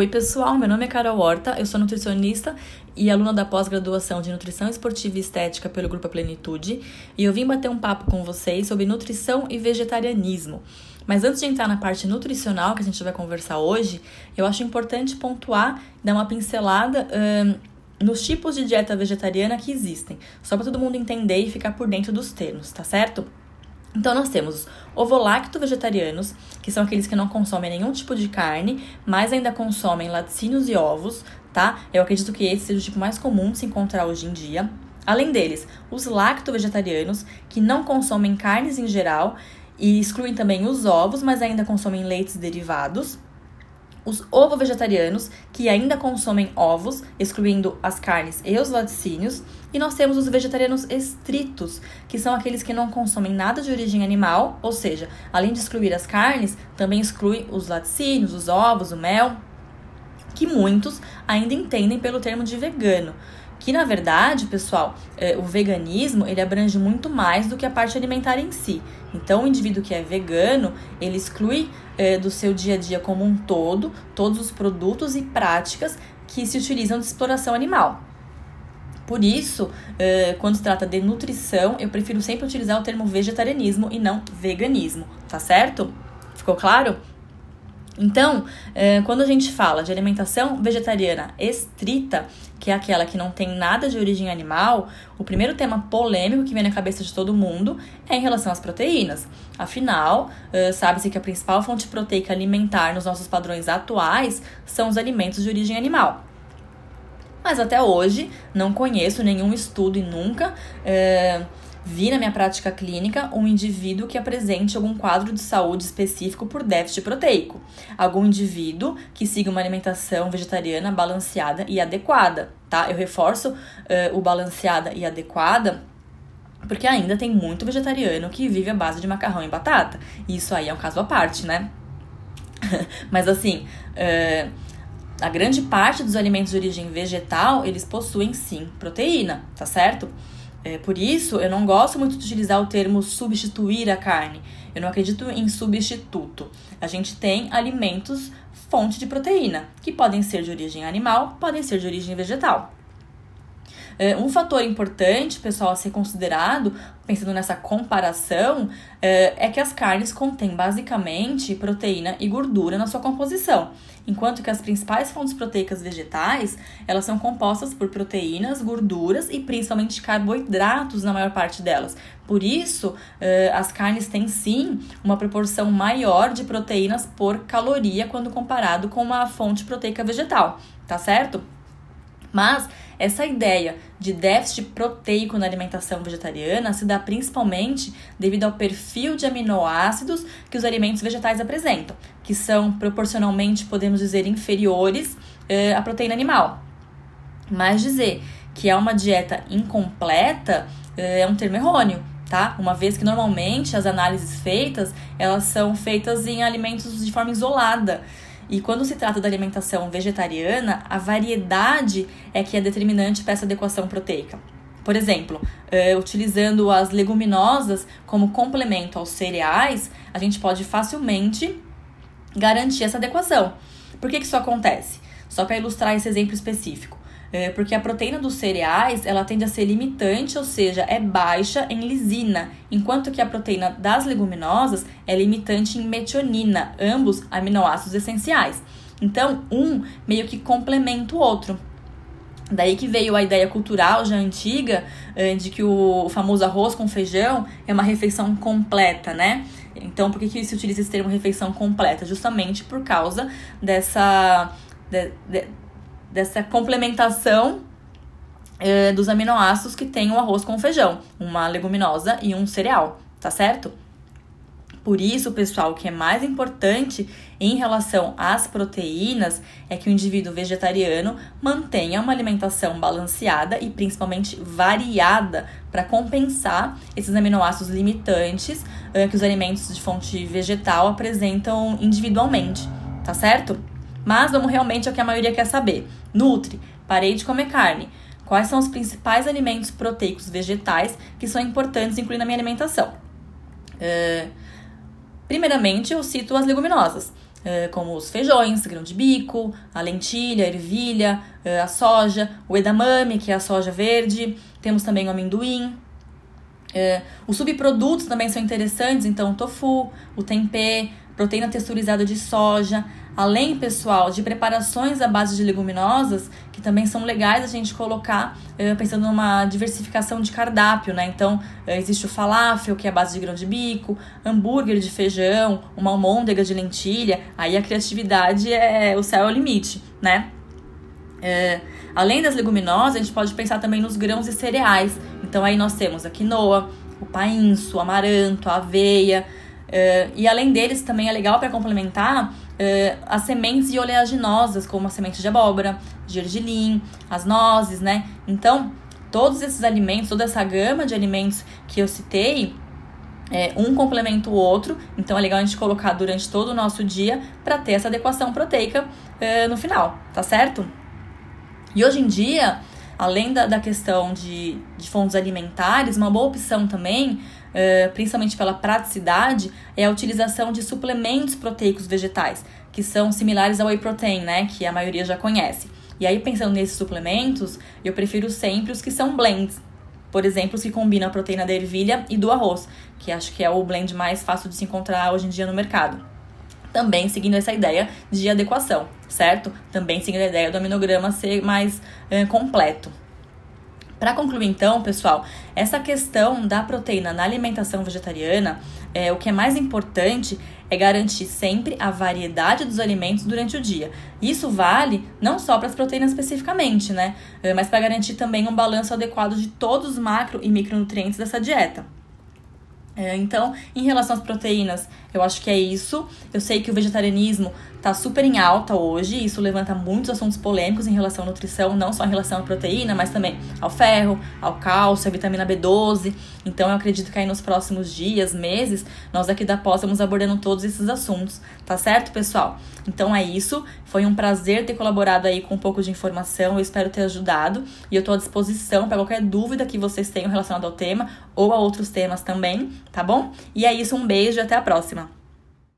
Oi, pessoal. Meu nome é Carol Horta, eu sou nutricionista e aluna da pós-graduação de Nutrição Esportiva e Estética pelo Grupo Plenitude, e eu vim bater um papo com vocês sobre nutrição e vegetarianismo. Mas antes de entrar na parte nutricional que a gente vai conversar hoje, eu acho importante pontuar, dar uma pincelada hum, nos tipos de dieta vegetariana que existem, só para todo mundo entender e ficar por dentro dos termos, tá certo? Então, nós temos ovolacto-vegetarianos, que são aqueles que não consomem nenhum tipo de carne, mas ainda consomem laticínios e ovos, tá? Eu acredito que esse seja o tipo mais comum de se encontrar hoje em dia. Além deles, os lacto-vegetarianos, que não consomem carnes em geral e excluem também os ovos, mas ainda consomem leites derivados os ovo-vegetarianos, que ainda consomem ovos, excluindo as carnes e os laticínios, e nós temos os vegetarianos estritos, que são aqueles que não consomem nada de origem animal, ou seja, além de excluir as carnes, também exclui os laticínios, os ovos, o mel, que muitos ainda entendem pelo termo de vegano. Que na verdade, pessoal, é, o veganismo ele abrange muito mais do que a parte alimentar em si. Então, o indivíduo que é vegano, ele exclui é, do seu dia a dia como um todo todos os produtos e práticas que se utilizam de exploração animal. Por isso, é, quando se trata de nutrição, eu prefiro sempre utilizar o termo vegetarianismo e não veganismo, tá certo? Ficou claro? Então, é, quando a gente fala de alimentação vegetariana estrita, que é aquela que não tem nada de origem animal, o primeiro tema polêmico que vem na cabeça de todo mundo é em relação às proteínas. Afinal, é, sabe-se que a principal fonte proteica alimentar nos nossos padrões atuais são os alimentos de origem animal. Mas até hoje não conheço nenhum estudo e nunca. É, vi na minha prática clínica um indivíduo que apresente algum quadro de saúde específico por déficit proteico, algum indivíduo que siga uma alimentação vegetariana balanceada e adequada, tá? Eu reforço uh, o balanceada e adequada porque ainda tem muito vegetariano que vive à base de macarrão e batata. E isso aí é um caso à parte, né? Mas assim, uh, a grande parte dos alimentos de origem vegetal, eles possuem sim proteína, tá certo? É, por isso, eu não gosto muito de utilizar o termo substituir a carne. Eu não acredito em substituto. A gente tem alimentos fonte de proteína, que podem ser de origem animal, podem ser de origem vegetal. É, um fator importante, pessoal, a ser considerado, pensando nessa comparação, é, é que as carnes contêm basicamente proteína e gordura na sua composição, enquanto que as principais fontes proteicas vegetais, elas são compostas por proteínas, gorduras e principalmente carboidratos na maior parte delas. Por isso, é, as carnes têm sim uma proporção maior de proteínas por caloria quando comparado com uma fonte proteica vegetal, tá certo? Mas essa ideia de déficit proteico na alimentação vegetariana se dá principalmente devido ao perfil de aminoácidos que os alimentos vegetais apresentam, que são proporcionalmente, podemos dizer, inferiores eh, à proteína animal. Mas dizer que é uma dieta incompleta eh, é um termo errôneo, tá? Uma vez que normalmente as análises feitas, elas são feitas em alimentos de forma isolada. E quando se trata da alimentação vegetariana, a variedade é que é determinante para essa adequação proteica. Por exemplo, uh, utilizando as leguminosas como complemento aos cereais, a gente pode facilmente garantir essa adequação. Por que, que isso acontece? Só para ilustrar esse exemplo específico. É, porque a proteína dos cereais ela tende a ser limitante, ou seja, é baixa em lisina, enquanto que a proteína das leguminosas é limitante em metionina, ambos aminoácidos essenciais. Então, um meio que complementa o outro. Daí que veio a ideia cultural já antiga é, de que o famoso arroz com feijão é uma refeição completa, né? Então, por que, que se utiliza esse termo refeição completa? Justamente por causa dessa. De, de, dessa complementação eh, dos aminoácidos que tem o arroz com feijão, uma leguminosa e um cereal, tá certo? Por isso, pessoal, o que é mais importante em relação às proteínas é que o indivíduo vegetariano mantenha uma alimentação balanceada e principalmente variada para compensar esses aminoácidos limitantes uh, que os alimentos de fonte vegetal apresentam individualmente, tá certo? Mas vamos realmente ao que a maioria quer saber. Nutri, parei de comer carne. Quais são os principais alimentos proteicos vegetais que são importantes incluir na minha alimentação? Uh, primeiramente, eu cito as leguminosas. como os feijões, grão de bico, a lentilha, a ervilha, a soja, o edamame, que é a soja verde, temos também o amendoim. os subprodutos também são interessantes, então o tofu, o tempê, proteína texturizada de soja, além, pessoal, de preparações à base de leguminosas, que também são legais a gente colocar, eh, pensando numa diversificação de cardápio, né? Então, eh, existe o falafel, que é a base de grão de bico, hambúrguer de feijão, uma almôndega de lentilha, aí a criatividade é o céu é o limite, né? É, além das leguminosas, a gente pode pensar também nos grãos e cereais. Então, aí nós temos a quinoa, o painço, o amaranto, a aveia, Uh, e além deles, também é legal para complementar uh, as sementes e oleaginosas, como a semente de abóbora, gergelim, as nozes, né? Então, todos esses alimentos, toda essa gama de alimentos que eu citei, é, um complementa o outro, então é legal a gente colocar durante todo o nosso dia para ter essa adequação proteica uh, no final, tá certo? E hoje em dia, além da, da questão de, de fontes alimentares, uma boa opção também uh, principalmente pela praticidade, é a utilização de suplementos proteicos vegetais, que são similares ao whey protein, né, que a maioria já conhece. E aí, pensando nesses suplementos, eu prefiro sempre os que são blends. Por exemplo, que combinam a proteína da ervilha e do arroz, que acho que é o blend mais fácil de se encontrar hoje em dia no mercado. Também seguindo essa ideia de adequação, certo? Também seguindo a ideia do aminograma ser mais uh, completo. Para concluir, então, pessoal, essa questão da proteína na alimentação vegetariana, é, o que é mais importante é garantir sempre a variedade dos alimentos durante o dia. Isso vale não só para as proteínas especificamente, né? É, mas para garantir também um balanço adequado de todos os macro e micronutrientes dessa dieta. Então, em relação às proteínas, eu acho que é isso. Eu sei que o vegetarianismo tá super em alta hoje, isso levanta muitos assuntos polêmicos em relação à nutrição, não só em relação à proteína, mas também ao ferro, ao cálcio, à vitamina B12. Então eu acredito que aí nos próximos dias, meses, nós aqui da pós estamos abordando todos esses assuntos, tá certo, pessoal? Então é isso. Foi um prazer ter colaborado aí com um pouco de informação. Eu espero ter ajudado e eu tô à disposição para qualquer dúvida que vocês tenham relacionado ao tema ou a outros temas também, tá bom? E é isso, um beijo e até a próxima.